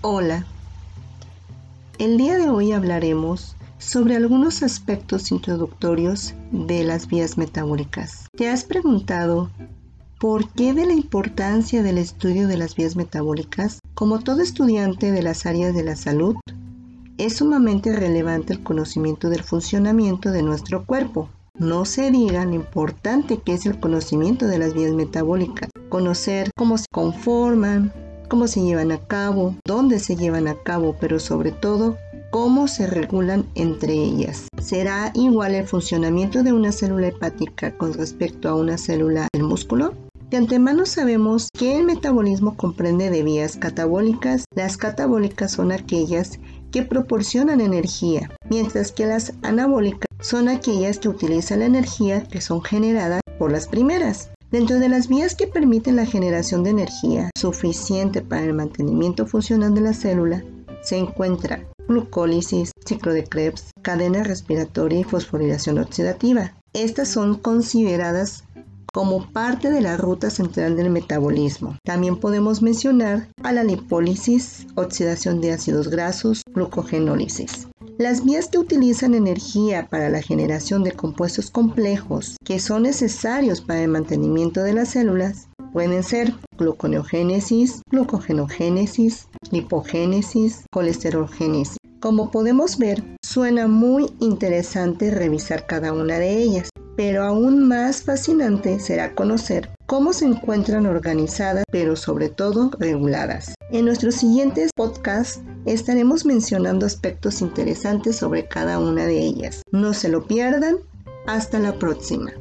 Hola. El día de hoy hablaremos sobre algunos aspectos introductorios de las vías metabólicas. ¿Te has preguntado por qué de la importancia del estudio de las vías metabólicas? Como todo estudiante de las áreas de la salud, es sumamente relevante el conocimiento del funcionamiento de nuestro cuerpo. No se diga lo importante que es el conocimiento de las vías metabólicas, conocer cómo se conforman, cómo se llevan a cabo, dónde se llevan a cabo, pero sobre todo cómo se regulan entre ellas. ¿Será igual el funcionamiento de una célula hepática con respecto a una célula del músculo? De antemano sabemos que el metabolismo comprende de vías catabólicas. Las catabólicas son aquellas que proporcionan energía, mientras que las anabólicas son aquellas que utilizan la energía que son generadas por las primeras. Dentro de las vías que permiten la generación de energía suficiente para el mantenimiento funcional de la célula, se encuentra glucólisis, ciclo de Krebs, cadena respiratoria y fosforilación oxidativa. Estas son consideradas como parte de la ruta central del metabolismo. También podemos mencionar a la lipólisis, oxidación de ácidos grasos, glucogenólisis. Las vías que utilizan energía para la generación de compuestos complejos que son necesarios para el mantenimiento de las células pueden ser gluconeogénesis, glucogenogénesis, lipogénesis, colesterolgénesis. Como podemos ver, suena muy interesante revisar cada una de ellas, pero aún más fascinante será conocer cómo se encuentran organizadas, pero sobre todo reguladas. En nuestros siguientes podcasts estaremos mencionando aspectos interesantes sobre cada una de ellas. No se lo pierdan. Hasta la próxima.